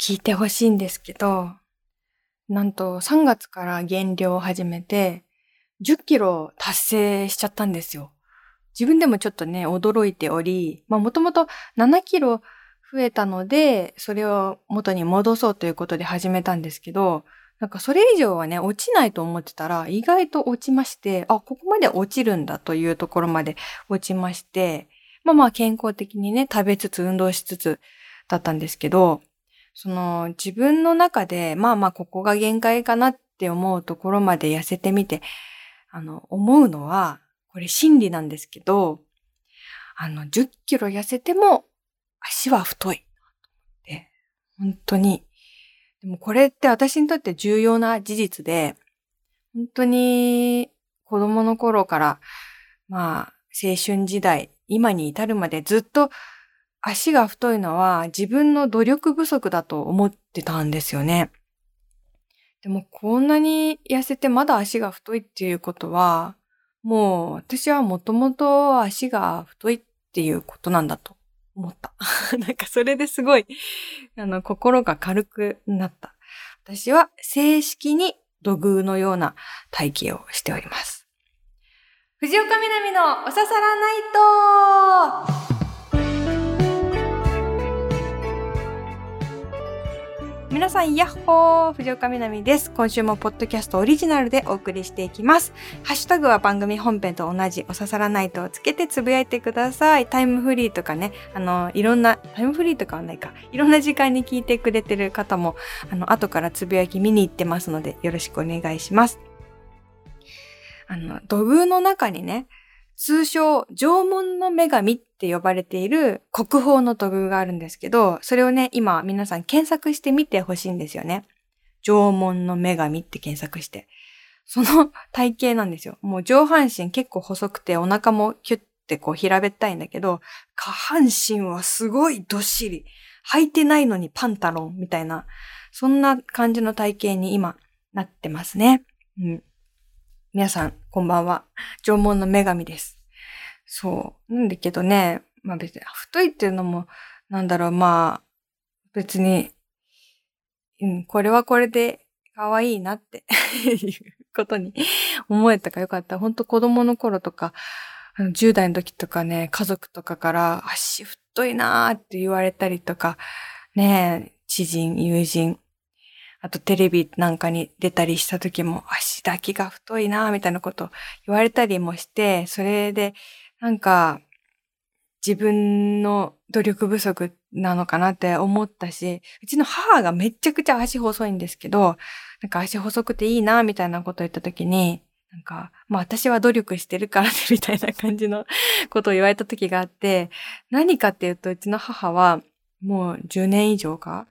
聞いてほしいんですけど、なんと3月から減量を始めて、10キロ達成しちゃったんですよ。自分でもちょっとね、驚いており、まあもともと7キロ増えたので、それを元に戻そうということで始めたんですけど、なんかそれ以上はね、落ちないと思ってたら、意外と落ちまして、あ、ここまで落ちるんだというところまで落ちまして、まあまあ健康的にね、食べつつ運動しつつだったんですけど、その自分の中で、まあまあここが限界かなって思うところまで痩せてみて、あの、思うのは、これ真理なんですけど、あの、10キロ痩せても足は太い。って本当に。でもこれって私にとって重要な事実で、本当に子供の頃から、まあ、青春時代、今に至るまでずっと足が太いのは自分の努力不足だと思ってたんですよね。でもこんなに痩せてまだ足が太いっていうことは、もう私はもともと足が太いっていうことなんだと思った。なんかそれですごい、あの、心が軽くなった。私は正式に土偶のような体型をしております。藤岡みなみのおささらナイト皆さん、ヤッホー藤岡みなみです。今週もポッドキャストオリジナルでお送りしていきます。ハッシュタグは番組本編と同じおささらないとをつけてつぶやいてください。タイムフリーとかね、あの、いろんな、タイムフリーとかはないか、いろんな時間に聞いてくれてる方も、あの、後からつぶやき見に行ってますので、よろしくお願いします。あの、土偶の中にね、通称、縄文の女神って呼ばれている国宝の土偶があるんですけど、それをね、今皆さん検索してみてほしいんですよね。縄文の女神って検索して。その体型なんですよ。もう上半身結構細くてお腹もキュッてこう平べったいんだけど、下半身はすごいどっしり。履いてないのにパンタロンみたいな、そんな感じの体型に今なってますね。うん。皆さん、こんばんは。縄文の女神です。そう。なんだけどね、まあ別に、太いっていうのも、なんだろう、まあ、別に、うん、これはこれで可愛いなって いうことに思えたかよかった。本当子供の頃とか、10代の時とかね、家族とかから足太いなーって言われたりとか、ね知人、友人、あとテレビなんかに出たりした時も足だけが太いなみたいなこと言われたりもして、それでなんか自分の努力不足なのかなって思ったし、うちの母がめちゃくちゃ足細いんですけど、なんか足細くていいなみたいなことを言った時に、なんか、まあ私は努力してるからねみたいな感じの ことを言われた時があって、何かっていうとうちの母はもう10年以上か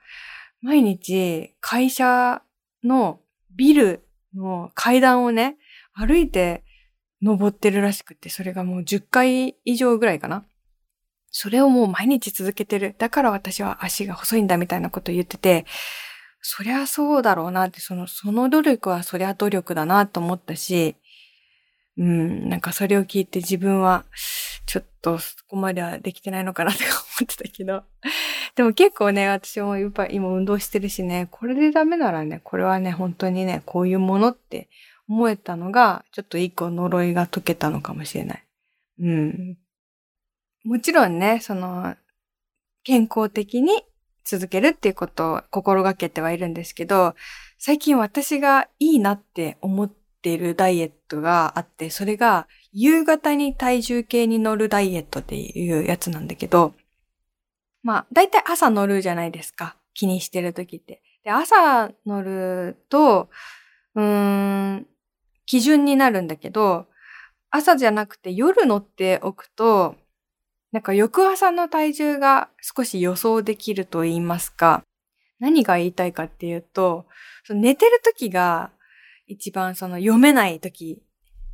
毎日会社のビルの階段をね、歩いて登ってるらしくて、それがもう10回以上ぐらいかな。それをもう毎日続けてる。だから私は足が細いんだみたいなことを言ってて、そりゃそうだろうなって、その、その努力はそりゃ努力だなと思ったし、うん、なんかそれを聞いて自分は、ちょっとそこまではできてないのかなって思ってたけど。でも結構ね、私もやっぱ今運動してるしね、これでダメならね、これはね、本当にね、こういうものって思えたのが、ちょっと一個呪いが解けたのかもしれない。うん。もちろんね、その、健康的に続けるっていうことを心がけてはいるんですけど、最近私がいいなって思っているダイエットがあって、それが夕方に体重計に乗るダイエットっていうやつなんだけど、まあ、だいたい朝乗るじゃないですか。気にしてる時って。で、朝乗ると、うーん、基準になるんだけど、朝じゃなくて夜乗っておくと、なんか翌朝の体重が少し予想できると言いますか、何が言いたいかっていうと、寝てる時が一番その読めない時、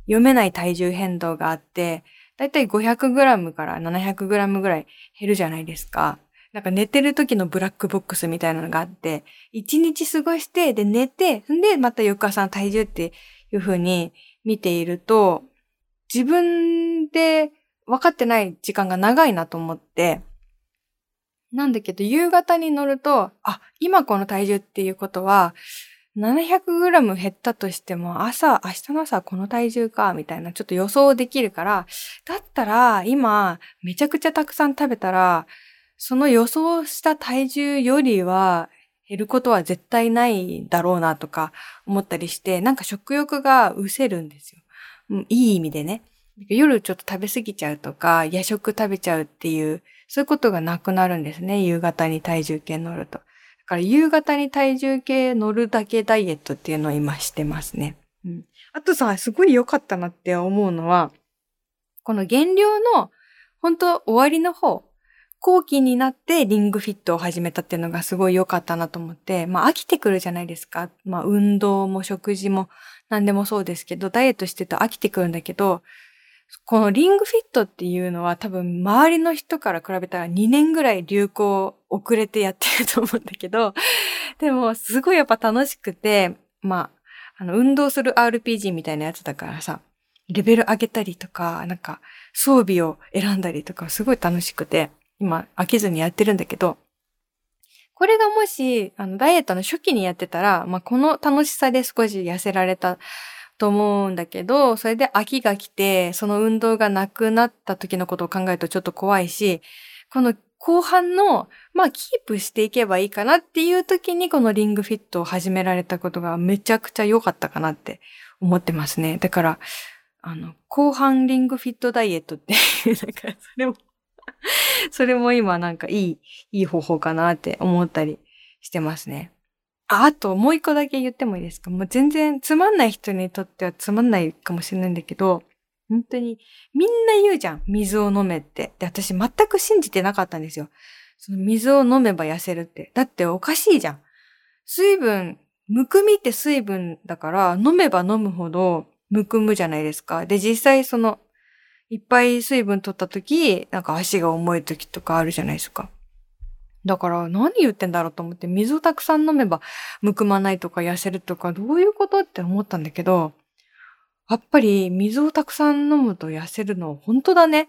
読めない体重変動があって、だいたい 500g から 700g ぐらい減るじゃないですか。なんか寝てる時のブラックボックスみたいなのがあって、一日過ごして、で寝て、んでまた翌朝の体重っていうふうに見ていると、自分で分かってない時間が長いなと思って、なんだけど、夕方に乗ると、あ、今この体重っていうことは、700g 減ったとしても、朝、明日の朝この体重か、みたいな、ちょっと予想できるから、だったら、今、めちゃくちゃたくさん食べたら、その予想した体重よりは、減ることは絶対ないだろうなとか思ったりして、なんか食欲が失せるんですよ。うんいい意味でね。夜ちょっと食べ過ぎちゃうとか、夜食食べちゃうっていう、そういうことがなくなるんですね。夕方に体重計乗ると。だから夕方に体重計乗るだけダイエットっていうのを今してますね。うん。あとさ、すごい良かったなって思うのは、この減量の本当終わりの方、後期になってリングフィットを始めたっていうのがすごい良かったなと思って、まあ飽きてくるじゃないですか。まあ運動も食事も何でもそうですけど、ダイエットしてると飽きてくるんだけど、このリングフィットっていうのは多分周りの人から比べたら2年ぐらい流行遅れてやってると思うんだけど、でもすごいやっぱ楽しくて、まあ、あの、運動する RPG みたいなやつだからさ、レベル上げたりとか、なんか装備を選んだりとかすごい楽しくて、今飽きずにやってるんだけど、これがもし、あの、ダイエットの初期にやってたら、まあ、この楽しさで少し痩せられたと思うんだけど、それで秋が来て、その運動がなくなった時のことを考えるとちょっと怖いし、この後半の、まあ、キープしていけばいいかなっていう時に、このリングフィットを始められたことがめちゃくちゃ良かったかなって思ってますね。だから、あの、後半リングフィットダイエットっていう、だかそれも それも今なんかいい、いい方法かなって思ったりしてますね。あ、あともう一個だけ言ってもいいですか？もう全然つまんない人にとってはつまんないかもしれないんだけど、本当にみんな言うじゃん。水を飲めって。で、私全く信じてなかったんですよ。その水を飲めば痩せるって。だっておかしいじゃん。水分、むくみって水分だから飲めば飲むほどむくむじゃないですか。で、実際その、いっぱい水分取った時、なんか足が重い時とかあるじゃないですか。だから何言ってんだろうと思って水をたくさん飲めばむくまないとか痩せるとかどういうことって思ったんだけど、やっぱり水をたくさん飲むと痩せるの本当だね。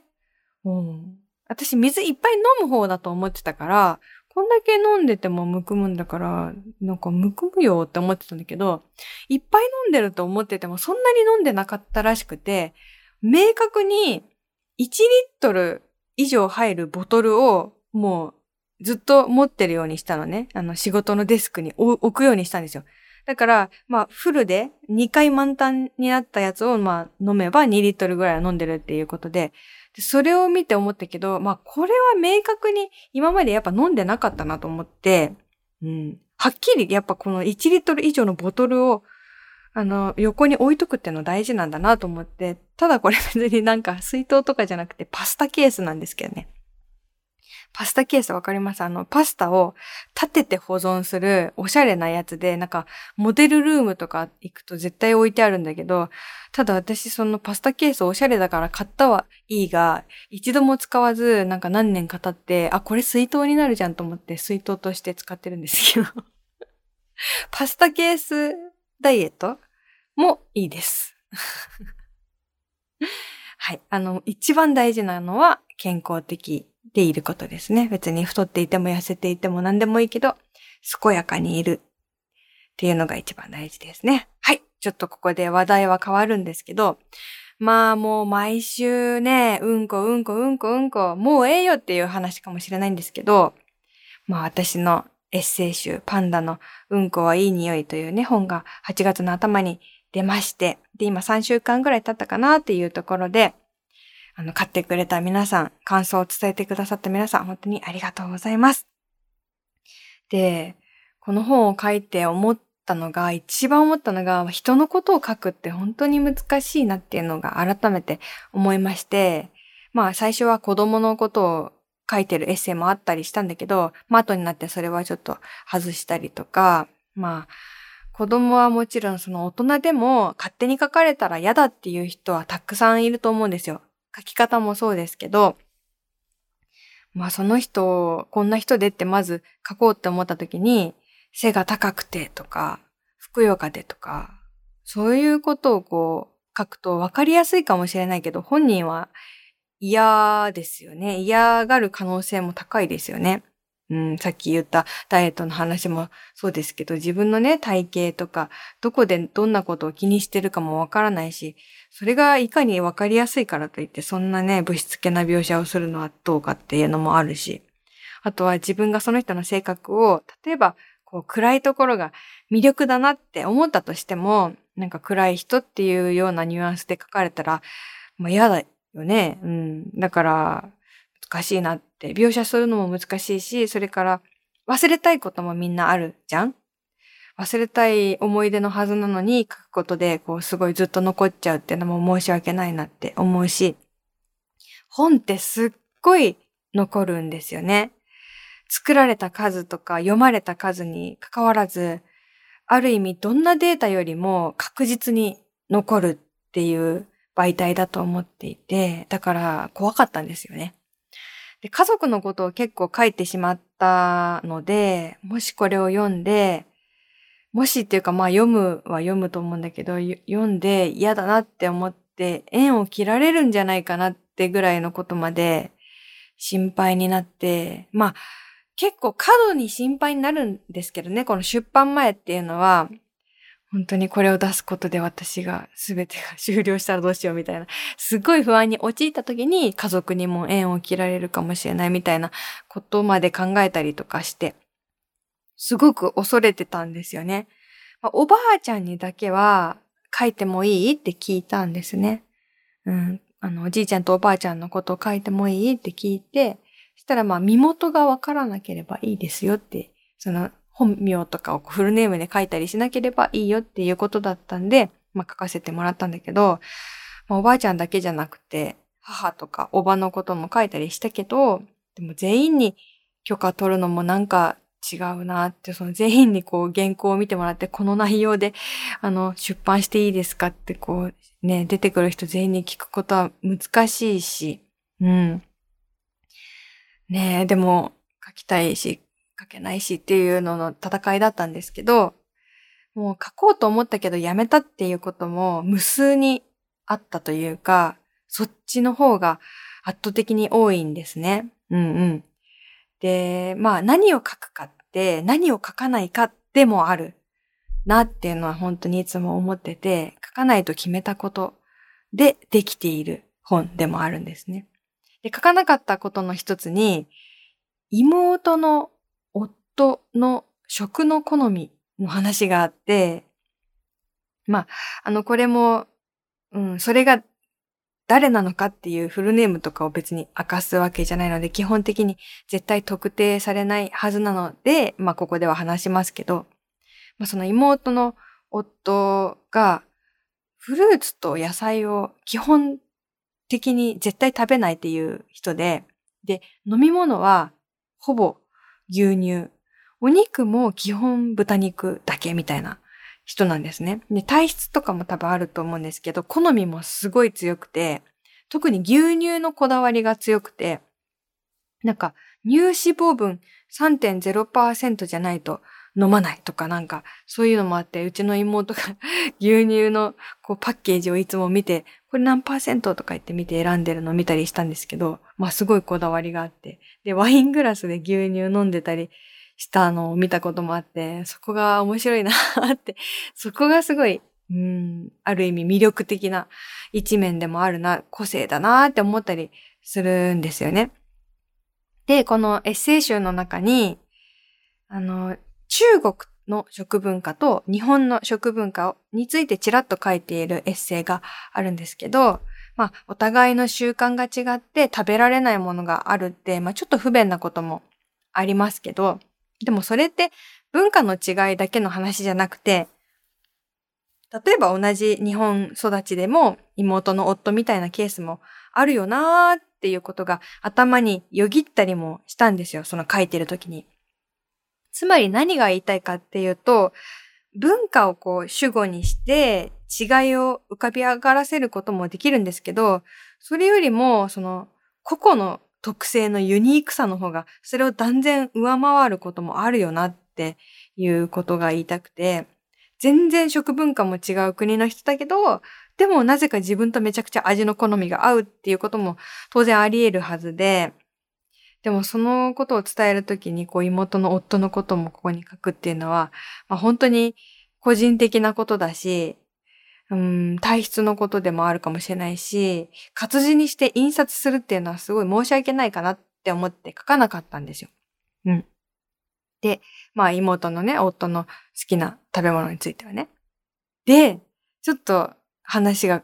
うん。私水いっぱい飲む方だと思ってたから、こんだけ飲んでてもむくむんだから、なんかむくむよって思ってたんだけど、いっぱい飲んでると思っててもそんなに飲んでなかったらしくて、明確に1リットル以上入るボトルをもうずっと持ってるようにしたのね。あの、仕事のデスクに置くようにしたんですよ。だから、まあ、フルで2回満タンになったやつを、まあ、飲めば2リットルぐらいは飲んでるっていうことで、でそれを見て思ったけど、まあ、これは明確に今までやっぱ飲んでなかったなと思って、うん。はっきりやっぱこの1リットル以上のボトルを、あの、横に置いとくっての大事なんだなと思って、ただこれ別になんか水筒とかじゃなくてパスタケースなんですけどね。パスタケースわかります？あの、パスタを立てて保存するおしゃれなやつで、なんか、モデルルームとか行くと絶対置いてあるんだけど、ただ私そのパスタケースおしゃれだから買ったはいいが、一度も使わず、なんか何年か経って、あ、これ水筒になるじゃんと思って水筒として使ってるんですけど。パスタケースダイエットもいいです。はい。あの、一番大事なのは健康的でいることですね。別に太っていても痩せていても何でもいいけど、健やかにいるっていうのが一番大事ですね。はい。ちょっとここで話題は変わるんですけど、まあもう毎週ね、うんこうんこうんこうんこ、もうええよっていう話かもしれないんですけど、まあ私のエッセイ集、パンダのうんこはいい匂いというね、本が8月の頭に出まして、で、今3週間ぐらい経ったかなっていうところで、あの、買ってくれた皆さん、感想を伝えてくださった皆さん、本当にありがとうございます。で、この本を書いて思ったのが、一番思ったのが、人のことを書くって本当に難しいなっていうのが改めて思いまして、まあ最初は子供のことを書いてるエッセイもあったりしたんだけど、まあ後になってそれはちょっと外したりとか、まあ子供はもちろんその大人でも勝手に書かれたら嫌だっていう人はたくさんいると思うんですよ。書き方もそうですけど、まあその人、こんな人でってまず書こうって思った時に、背が高くてとか、ふくよかでとか、そういうことをこう書くと分かりやすいかもしれないけど、本人は嫌ですよね。嫌がる可能性も高いですよね。うん、さっき言ったダイエットの話もそうですけど、自分のね、体型とか、どこでどんなことを気にしてるかもわからないし、それがいかにわかりやすいからといって、そんなね、物質系な描写をするのはどうかっていうのもあるし、あとは自分がその人の性格を、例えば、こう暗いところが魅力だなって思ったとしても、なんか暗い人っていうようなニュアンスで書かれたら、まあ嫌だよね。うん。だから、難しいなって。描写するのも難しいし、それから忘れたいこともみんなあるじゃん？忘れたい思い出のはずなのに書くことで、こうすごいずっと残っちゃうっていうのも申し訳ないなって思うし、本ってすっごい残るんですよね。作られた数とか読まれた数に関わらず、ある意味どんなデータよりも確実に残るっていう媒体だと思っていて、だから怖かったんですよね。で家族のことを結構書いてしまったので、もしこれを読んで、もしっていうかまあ読むは読むと思うんだけど、読んで嫌だなって思って縁を切られるんじゃないかなってぐらいのことまで心配になって、まあ結構過度に心配になるんですけどね、この出版前っていうのは、本当にこれを出すことで私が全てが終了したらどうしようみたいな、すごい不安に陥った時に家族にも縁を切られるかもしれないみたいなことまで考えたりとかして、すごく恐れてたんですよね。おばあちゃんにだけは書いてもいいって聞いたんですね。うん。あの、おじいちゃんとおばあちゃんのことを書いてもいいって聞いて、したらまあ身元がわからなければいいですよって、その本名とかをフルネームで書いたりしなければいいよっていうことだったんで、まあ書かせてもらったんだけど、まあ、おばあちゃんだけじゃなくて、母とかおばのことも書いたりしたけど、でも全員に許可取るのもなんか違うなって、その全員にこう原稿を見てもらって、この内容で、あの、出版していいですかってこう、ね、出てくる人全員に聞くことは難しいし、うん。ねえ、でも書きたいし、書けないしっていうのの戦いだったんですけど、もう書こうと思ったけどやめたっていうことも無数にあったというか、そっちの方が圧倒的に多いんですね。うんうん。で、まあ何を書くかって何を書かないかでもあるなっていうのは本当にいつも思ってて、書かないと決めたことでできている本でもあるんですね。で、書かなかったことの一つに、妹の夫の食の好みの話があって、まあ、あの、これも、うん、それが誰なのかっていうフルネームとかを別に明かすわけじゃないので、基本的に絶対特定されないはずなので、まあ、ここでは話しますけど、まあ、その妹の夫が、フルーツと野菜を基本的に絶対食べないっていう人で、で、飲み物はほぼ牛乳。お肉も基本豚肉だけみたいな人なんですね。で、体質とかも多分あると思うんですけど、好みもすごい強くて、特に牛乳のこだわりが強くて、なんか乳脂肪分3.0%じゃないと飲まないとかなんか、そういうのもあって、うちの妹が牛乳のこうパッケージをいつも見て、これ何パーセントとか言って見て選んでるのを見たりしたんですけど、まあすごいこだわりがあって。で、ワイングラスで牛乳飲んでたりしたのを見たこともあって、そこが面白いなって、そこがすごい、うん、ある意味魅力的な一面でもあるな、個性だなって思ったりするんですよね。で、このエッセイ集の中に、あの、中国の食文化と日本の食文化についてちらっと書いているエッセイがあるんですけど、まあ、お互いの習慣が違って食べられないものがあるって、まあ、ちょっと不便なこともありますけど、でもそれって文化の違いだけの話じゃなくて、例えば同じ日本育ちでも妹の夫みたいなケースもあるよなーっていうことが頭によぎったりもしたんですよ。その書いてる時に。つまり何が言いたいかっていうと、文化をこう主語にして違いを浮かび上がらせることもできるんですけど、それよりもその個々の特性のユニークさの方がそれを断然上回ることもあるよなっていうことが言いたくて、全然食文化も違う国の人だけど、でもなぜか自分とめちゃくちゃ味の好みが合うっていうことも当然あり得るはずで、でもそのことを伝えるときに、こう妹の夫のこともここに書くっていうのは、まあ、本当に個人的なことだし、うん、体質のことでもあるかもしれないし、活字にして印刷するっていうのはすごい申し訳ないかなって思って書かなかったんですよ。うん。で、まあ妹のね、夫の好きな食べ物についてはね。で、ちょっと話が、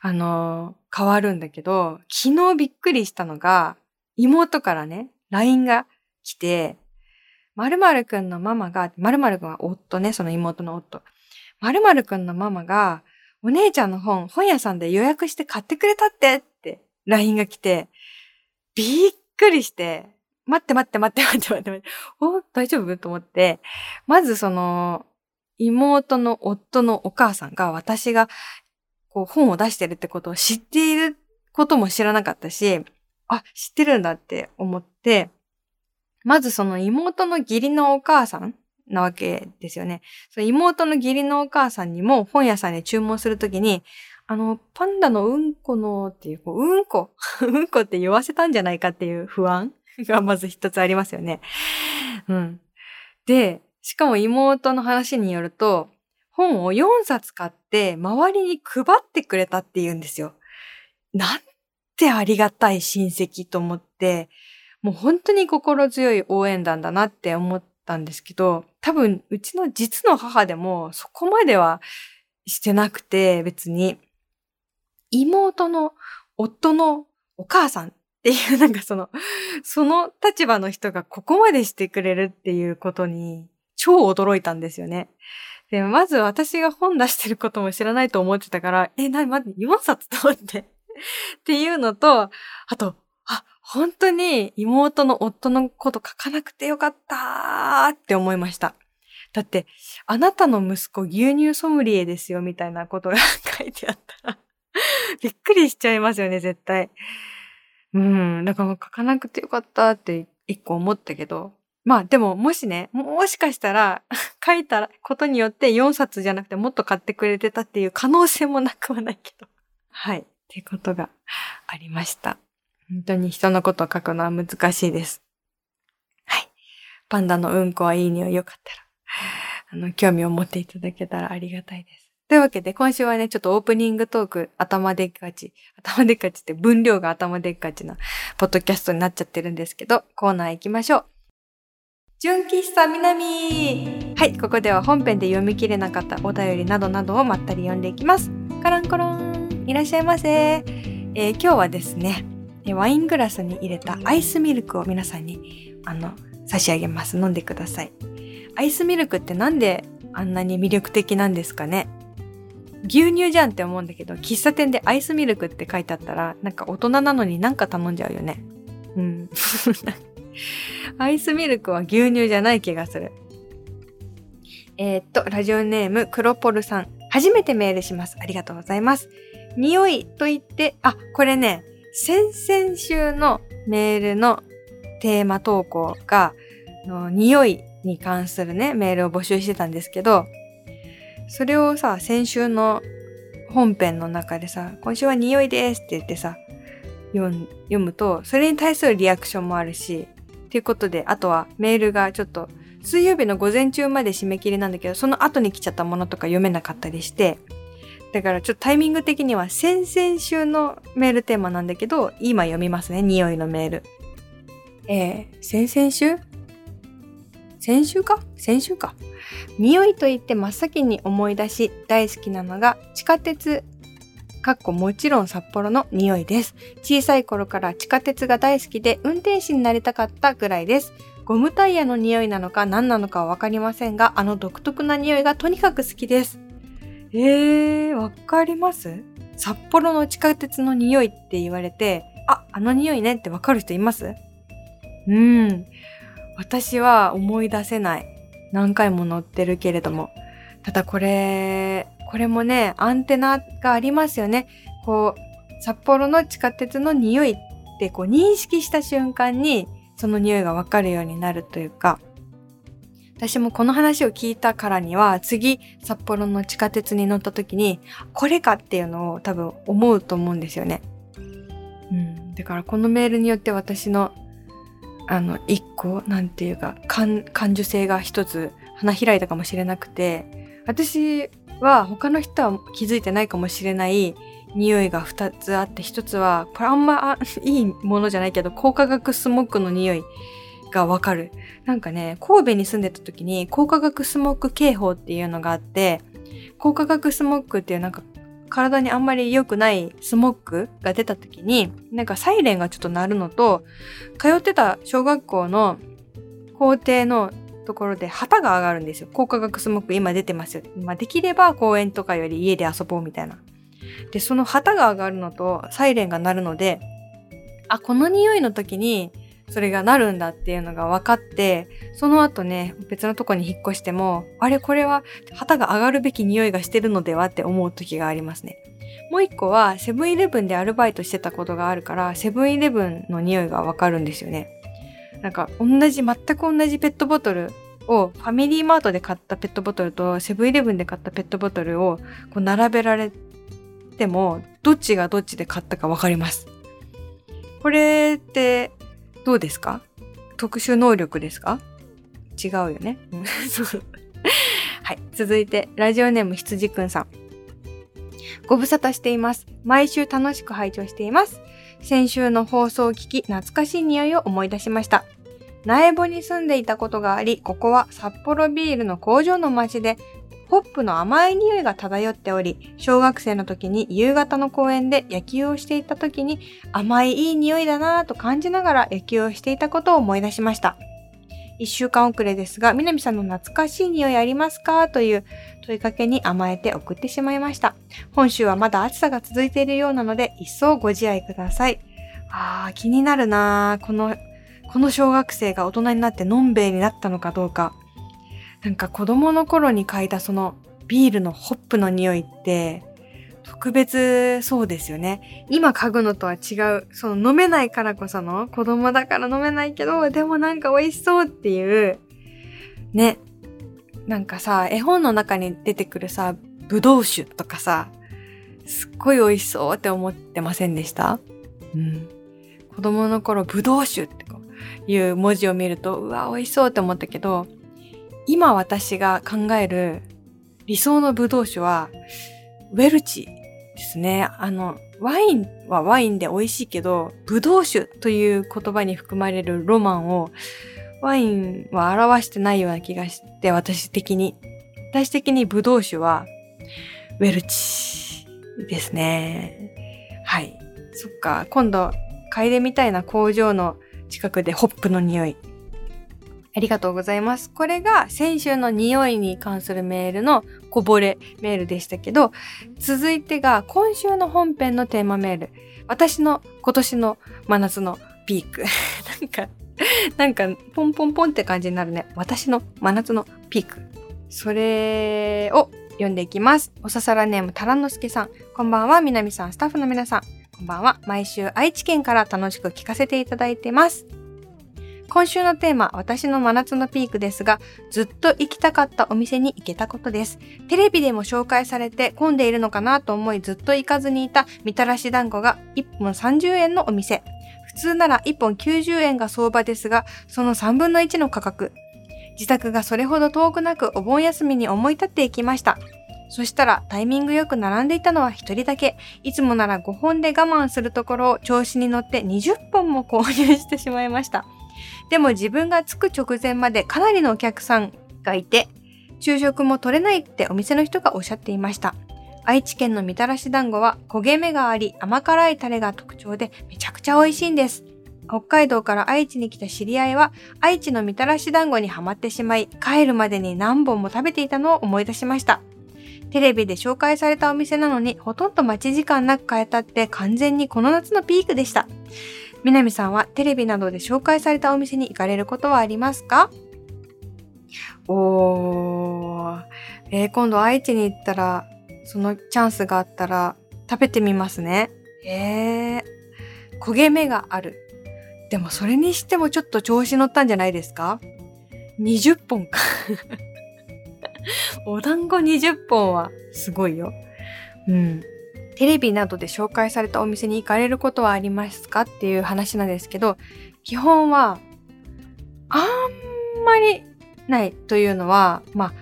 あのー、変わるんだけど、昨日びっくりしたのが、妹からね、LINE が来て、〇〇くんのママが、〇〇くんは夫ね、その妹の夫。〇〇くんのママが、お姉ちゃんの本、本屋さんで予約して買ってくれたってって LINE が来て、びっくりして、待って待って待って待って待って待って、お、大丈夫？と思って、まずその、妹の夫のお母さんが私がこう本を出してるってことを知っていることも知らなかったし、あ、知ってるんだって思って、まずその妹の義理のお母さんなわけですよね。その妹の義理のお母さんにも本屋さんで注文するときに、あの、パンダのうんこのっていう、こううんこ、うんこって言わせたんじゃないかっていう不安 がまず一つありますよね。うん。で、しかも妹の話によると、本を4冊買って周りに配ってくれたって言うんですよ。なんてありがたい親戚と思って、もう本当に心強い応援団だなって思ってたんですけど、多分うちの実の母でもそこまではしてなくて別に妹の夫のお母さんっていうなんかその、その立場の人がここまでしてくれるっていうことに超驚いたんですよね。で、まず私が本出してることも知らないと思ってたから、え、なに、待って、4冊と思って。っていうのと、あと、本当に妹の夫のこと書かなくてよかったって思いました。だって、あなたの息子牛乳ソムリエですよみたいなことが書いてあったら びっくりしちゃいますよね、絶対。うん、だから書かなくてよかったって一個思ったけど、まあでももしね、もしかしたら 書いたことによって4冊じゃなくてもっと買ってくれてたっていう可能性もなくはないけど。はい。っていうことがありました。本当に人のことを書くのは難しいです。はい。パンダのうんこはいい匂いよかったら、あの、興味を持っていただけたらありがたいです。というわけで、今週はね、ちょっとオープニングトーク、頭でっかち、頭でっかちって分量が頭でっかちな、ポッドキャストになっちゃってるんですけど、コーナー行きましょう。純喫茶南はい、ここでは本編で読み切れなかったお便りなどなどをまったり読んでいきます。カランコロンいらっしゃいませ、えー、今日はですね、ワイングラスに入れたアイスミルクを皆さんに、あの、差し上げます。飲んでください。アイスミルクってなんであんなに魅力的なんですかね？牛乳じゃんって思うんだけど、喫茶店でアイスミルクって書いてあったら、なんか大人なのになんか頼んじゃうよね。うん。アイスミルクは牛乳じゃない気がする。えー、っと、ラジオネーム、クロポルさん。初めてメールします。ありがとうございます。匂いと言って、あ、これね、先々週のメールのテーマ投稿が、の匂いに関するね、メールを募集してたんですけど、それをさ、先週の本編の中でさ、今週は匂いですって言ってさ、読むと、それに対するリアクションもあるし、ということで、あとはメールがちょっと水曜日の午前中まで締め切りなんだけど、その後に来ちゃったものとか読めなかったりして、だからちょっとタイミング的には先々週のメールテーマなんだけど、今読みますね、匂いのメール。えー、先々週？先週か？先週か。匂いと言って真っ先に思い出し大好きなのが地下鉄かっこもちろん札幌の匂いです。小さい頃から地下鉄が大好きで運転士になりたかったぐらいです。ゴムタイヤの匂いなのか何なのかはわかりませんが、あの独特な匂いがとにかく好きです。えー、わかります？札幌の地下鉄の匂いって言われて、あ、あの匂いねってわかる人います？うん。私は思い出せない。何回も乗ってるけれども。ただこれ、これもね、アンテナがありますよね。こう、札幌の地下鉄の匂いってこう認識した瞬間にその匂いがわかるようになるというか、私もこの話を聞いたからには、次、札幌の地下鉄に乗った時に、これかっていうのを多分思うと思うんですよね。うん。だからこのメールによって私のあの、一個、なんていうか、感、感受性が一つ花開いたかもしれなくて、私は他の人は気づいてないかもしれない匂いが二つあって、一つは、これあんまいいものじゃないけど、高化学スモッグの匂いがわかる。なんかね、神戸に住んでた時に高化学スモッグ警報っていうのがあって、高化学スモッグっていうなんか体にあんまり良くないスモッグが出た時に、なんかサイレンがちょっと鳴るのと、通ってた小学校の校庭のところで旗が上がるんですよ。高化学スモッグ今出てますよ。まあ、できれば公園とかより家で遊ぼうみたいな。で、その旗が上がるのとサイレンが鳴るので、あ、この匂いの時にそれがなるんだっていうのが分かって、その後ね、別のとこに引っ越しても、あれこれは旗が上がるべき匂いがしてるのではって思う時がありますね。もう一個は、セブンイレブンでアルバイトしてたことがあるから、セブンイレブンの匂いがわかるんですよね。なんか、同じ、全く同じペットボトルを、ファミリーマートで買ったペットボトルと、セブンイレブンで買ったペットボトルを、こう、並べられても、どっちがどっちで買ったかわかります。これって、どうですか？特殊能力ですか？違うよね。はい。続いて、ラジオネーム羊くんさん。ご無沙汰しています。毎週楽しく拝聴しています。先週の放送を聞き、懐かしい匂いを思い出しました。苗穂に住んでいたことがあり、ここは札幌ビールの工場の町で、ホップの甘い匂いが漂っており、小学生の時に夕方の公園で野球をしていた時に甘いいい匂いだなぁと感じながら野球をしていたことを思い出しました。一週間遅れですが、南さんの懐かしい匂いありますか？という問いかけに甘えて送ってしまいました。本州はまだ暑さが続いているようなので、一層ご自愛ください。あー、気になるなぁ。この、この小学生が大人になってのんべえになったのかどうか。なんか子供の頃に嗅いだそのビールのホップの匂いって特別そうですよね。今嗅ぐのとは違う、その飲めないからこその子供だから飲めないけど、でもなんか美味しそうっていう、ね。なんかさ、絵本の中に出てくるさ、ぶどう酒とかさ、すっごい美味しそうって思ってませんでした？うん。子供の頃、ぶどう酒っていう文字を見ると、うわ、美味しそうって思ったけど、今私が考える理想のブドウ酒は、ウェルチですね。あの、ワインはワインで美味しいけど、ブドウ酒という言葉に含まれるロマンを、ワインは表してないような気がして、私的に。私的にブドウ酒は、ウェルチですね。はい。そっか、今度、嗅いでみたいな工場の近くでホップの匂いありがとうございます。これが先週の匂いに関するメールのこぼれメールでしたけど、続いてが今週の本編のテーマメール。私の今年の真夏のピーク。なんか、なんか、ポンポンポンって感じになるね。私の真夏のピーク。それを読んでいきます。おささらネームタランのすけさん。こんばんは、みなみさん、スタッフの皆さん。こんばんは。毎週愛知県から楽しく聞かせていただいてます。今週のテーマ、私の真夏のピークですが、ずっと行きたかったお店に行けたことです。テレビでも紹介されて混んでいるのかなと思いずっと行かずにいたみたらし団子が1本30円のお店。普通なら1本90円が相場ですが、その3分の1の価格。自宅がそれほど遠くなくお盆休みに思い立っていきました。そしたらタイミングよく並んでいたのは一人だけ。いつもなら5本で我慢するところを調子に乗って20本も購入してしまいました。でも自分が着く直前までかなりのお客さんがいて、昼食も取れないってお店の人がおっしゃっていました。愛知県のみたらし団子は焦げ目があり甘辛いタレが特徴でめちゃくちゃ美味しいんです。北海道から愛知に来た知り合いは愛知のみたらし団子にはまってしまい帰るまでに何本も食べていたのを思い出しました。テレビで紹介されたお店なのにほとんど待ち時間なく買えたって完全にこの夏のピークでした。南さんはテレビなどで紹介されたお店に行かれることはありますか？おー、えー、今度愛知に行ったら、そのチャンスがあったら食べてみますね。えー、焦げ目がある。でもそれにしてもちょっと調子乗ったんじゃないですか ?20 本か お団子20本はすごいよ。うん。テレビなどで紹介されたお店に行かれることはありますかっていう話なんですけど、基本はあんまりないというのは、まあ、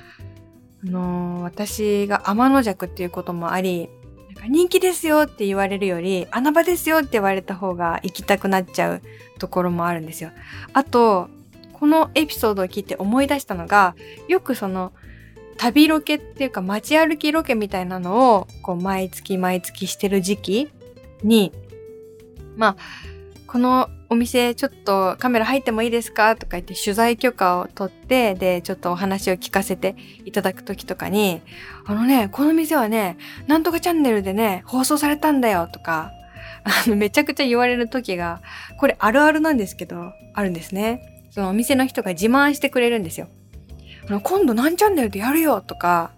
あのー、私が天の弱っていうこともあり、なんか人気ですよって言われるより、穴場ですよって言われた方が行きたくなっちゃうところもあるんですよ。あと、このエピソードを聞いて思い出したのが、よくその、旅ロケっていうか街歩きロケみたいなのを、こう毎月毎月してる時期に、まあ、このお店ちょっとカメラ入ってもいいですかとか言って取材許可を取って、で、ちょっとお話を聞かせていただくときとかに、あのね、この店はね、なんとかチャンネルでね、放送されたんだよとか、あの、めちゃくちゃ言われるときが、これあるあるなんですけど、あるんですね。そのお店の人が自慢してくれるんですよ。あの、今度何チャンネルでやるよとか、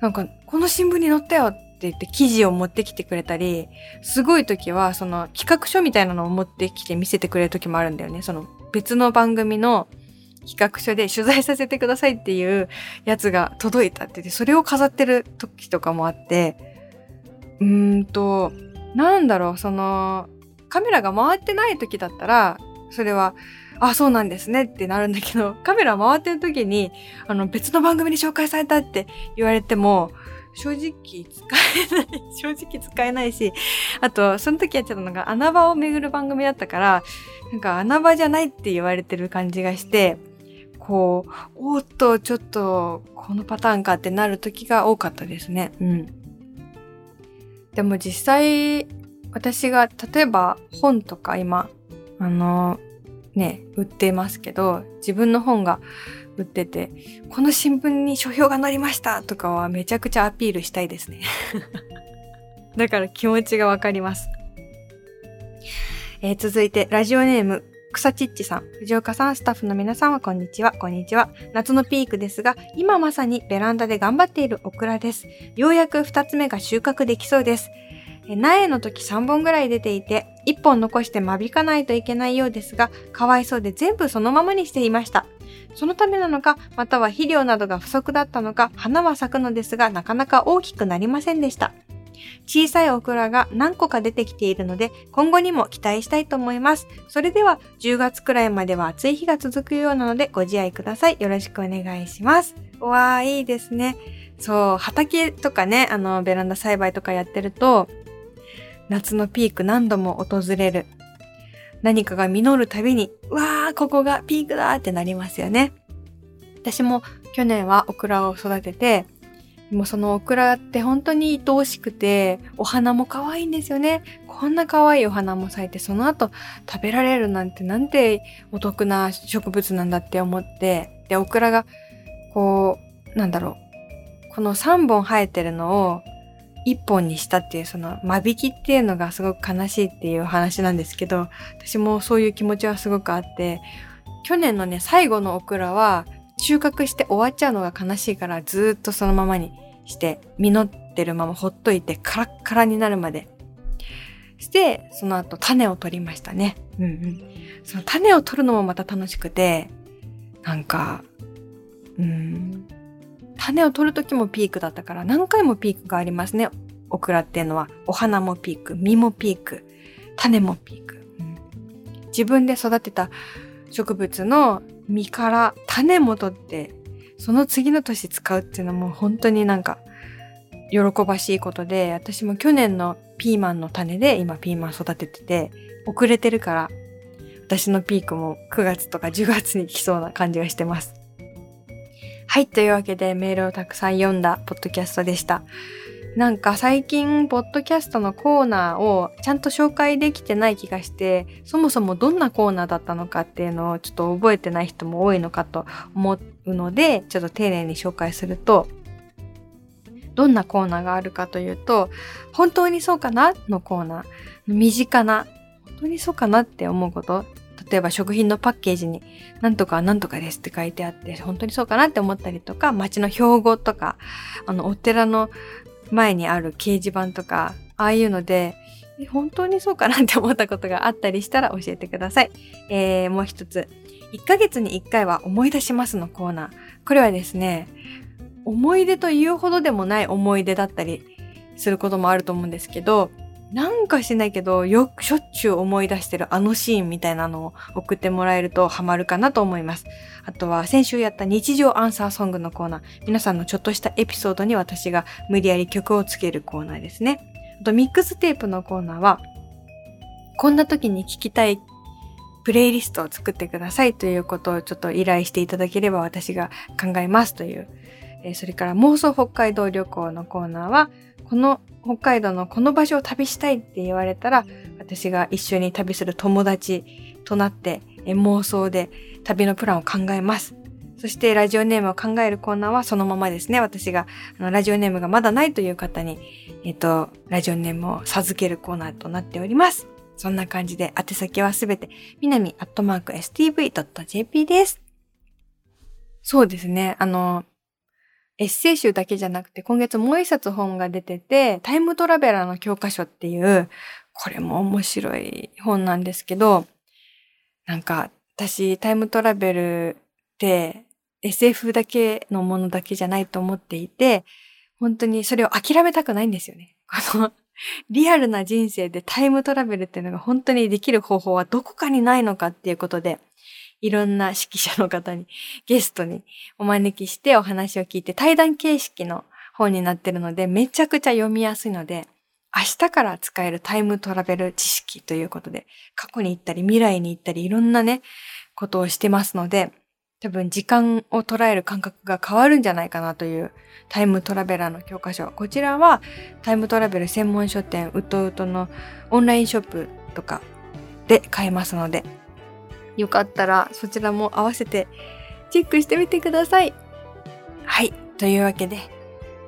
なんか、この新聞に載ったよって言って記事を持ってきてくれたり、すごい時はその企画書みたいなのを持ってきて見せてくれる時もあるんだよね。その別の番組の企画書で取材させてくださいっていうやつが届いたって言って、それを飾ってる時とかもあって、うーんと、なんだろう、その、カメラが回ってない時だったら、それは、あ、そうなんですねってなるんだけど、カメラ回ってる時に、あの、別の番組に紹介されたって言われても、正直使えない、正直使えないし、あと、その時やってたのが穴場を巡る番組だったから、なんか穴場じゃないって言われてる感じがして、こう、おっと、ちょっと、このパターンかってなる時が多かったですね。うん。でも実際、私が、例えば本とか今、あの、ね、売ってますけど、自分の本が売ってて、この新聞に書評が載りましたとかはめちゃくちゃアピールしたいですね。だから気持ちがわかります。えー、続いて、ラジオネーム、草ちっちさん、藤岡さん、スタッフの皆さんはこんにちは、こんにちは。夏のピークですが、今まさにベランダで頑張っているオクラです。ようやく二つ目が収穫できそうです。苗の時3本ぐらい出ていて、1本残して間引かないといけないようですが、かわいそうで全部そのままにしていました。そのためなのか、または肥料などが不足だったのか、花は咲くのですが、なかなか大きくなりませんでした。小さいオクラが何個か出てきているので、今後にも期待したいと思います。それでは、10月くらいまでは暑い日が続くようなので、ご自愛ください。よろしくお願いします。わー、いいですね。そう、畑とかね、あの、ベランダ栽培とかやってると、夏のピーク何度も訪れる。何かが実るたびに、わー、ここがピークだってなりますよね。私も去年はオクラを育てて、もうそのオクラって本当に愛おしくて、お花も可愛いんですよね。こんな可愛いお花も咲いて、その後食べられるなんてなんてお得な植物なんだって思って、で、オクラが、こう、なんだろう。この3本生えてるのを一本にしたっていうその間引きっていうのがすごく悲しいっていう話なんですけど、私もそういう気持ちはすごくあって、去年のね、最後のオクラは収穫して終わっちゃうのが悲しいからずっとそのままにして実ってるままほっといてカラッカラになるまでして、その後種を取りましたね。うんうん。その種を取るのもまた楽しくて、なんか、うん、種を取る時もピークだったから何回もピークがありますね。オクラっていうのはお花もピーク、実もピーク、種もピーク。うん、自分で育てた植物の実から種も取って、その次の年使うっていうのも本当になんか喜ばしいことで、私も去年のピーマンの種で今ピーマン育ててて、遅れてるから、私のピークも9月とか10月に来そうな感じがしてます。はい、というわけでメールをたくさん読んだポッドキャストでした。なんか最近、ポッドキャストのコーナーをちゃんと紹介できてない気がして、そもそもどんなコーナーだったのかっていうのをちょっと覚えてない人も多いのかと思うので、ちょっと丁寧に紹介すると、どんなコーナーがあるかというと、本当にそうかなのコーナー。身近な、本当にそうかなって思うこと例えば食品のパッケージになんとかなんとかですって書いてあって、本当にそうかなって思ったりとか、街の標語とか、あの、お寺の前にある掲示板とか、ああいうので、本当にそうかなって思ったことがあったりしたら教えてください。えー、もう一つ。1ヶ月に1回は思い出しますのコーナー。これはですね、思い出というほどでもない思い出だったりすることもあると思うんですけど、なんかしないけど、よくしょっちゅう思い出してるあのシーンみたいなのを送ってもらえるとハマるかなと思います。あとは先週やった日常アンサーソングのコーナー。皆さんのちょっとしたエピソードに私が無理やり曲をつけるコーナーですね。あとミックステープのコーナーは、こんな時に聴きたいプレイリストを作ってくださいということをちょっと依頼していただければ私が考えますという。それから妄想北海道旅行のコーナーは、この北海道のこの場所を旅したいって言われたら、私が一緒に旅する友達となって、妄想で旅のプランを考えます。そしてラジオネームを考えるコーナーはそのままですね。私があのラジオネームがまだないという方に、えっ、と、ラジオネームを授けるコーナーとなっております。そんな感じで宛先はすべて、みなみー stv.jp です。そうですね。あの、エッセイ集だけじゃなくて、今月もう一冊本が出てて、タイムトラベラーの教科書っていう、これも面白い本なんですけど、なんか、私、タイムトラベルって SF だけのものだけじゃないと思っていて、本当にそれを諦めたくないんですよね。この、リアルな人生でタイムトラベルっていうのが本当にできる方法はどこかにないのかっていうことで、いろんな指揮者の方に、ゲストにお招きしてお話を聞いて対談形式の本になってるので、めちゃくちゃ読みやすいので、明日から使えるタイムトラベル知識ということで、過去に行ったり未来に行ったりいろんなね、ことをしてますので、多分時間を捉える感覚が変わるんじゃないかなというタイムトラベラーの教科書。こちらはタイムトラベル専門書店ウトウトのオンラインショップとかで買えますので、よかったらそちらも合わせてチェックしてみてください。はい。というわけで、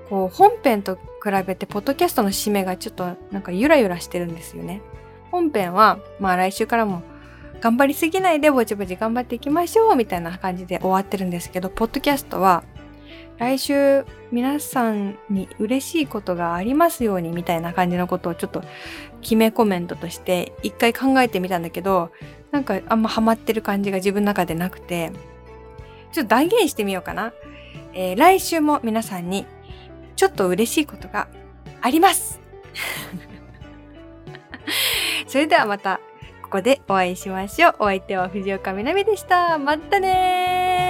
こう本編と比べてポッドキャストの締めがちょっとなんかゆらゆらしてるんですよね。本編はまあ来週からも頑張りすぎないでぼちぼち頑張っていきましょうみたいな感じで終わってるんですけど、ポッドキャストは来週皆さんに嬉しいことがありますようにみたいな感じのことをちょっと決めコメントとして一回考えてみたんだけど、なんかあんまハマってる感じが自分の中でなくて、ちょっと断言してみようかな。えー、来週も皆さんにちょっと嬉しいことがあります それではまたここでお会いしましょう。お相手は藤岡みなみでした。またね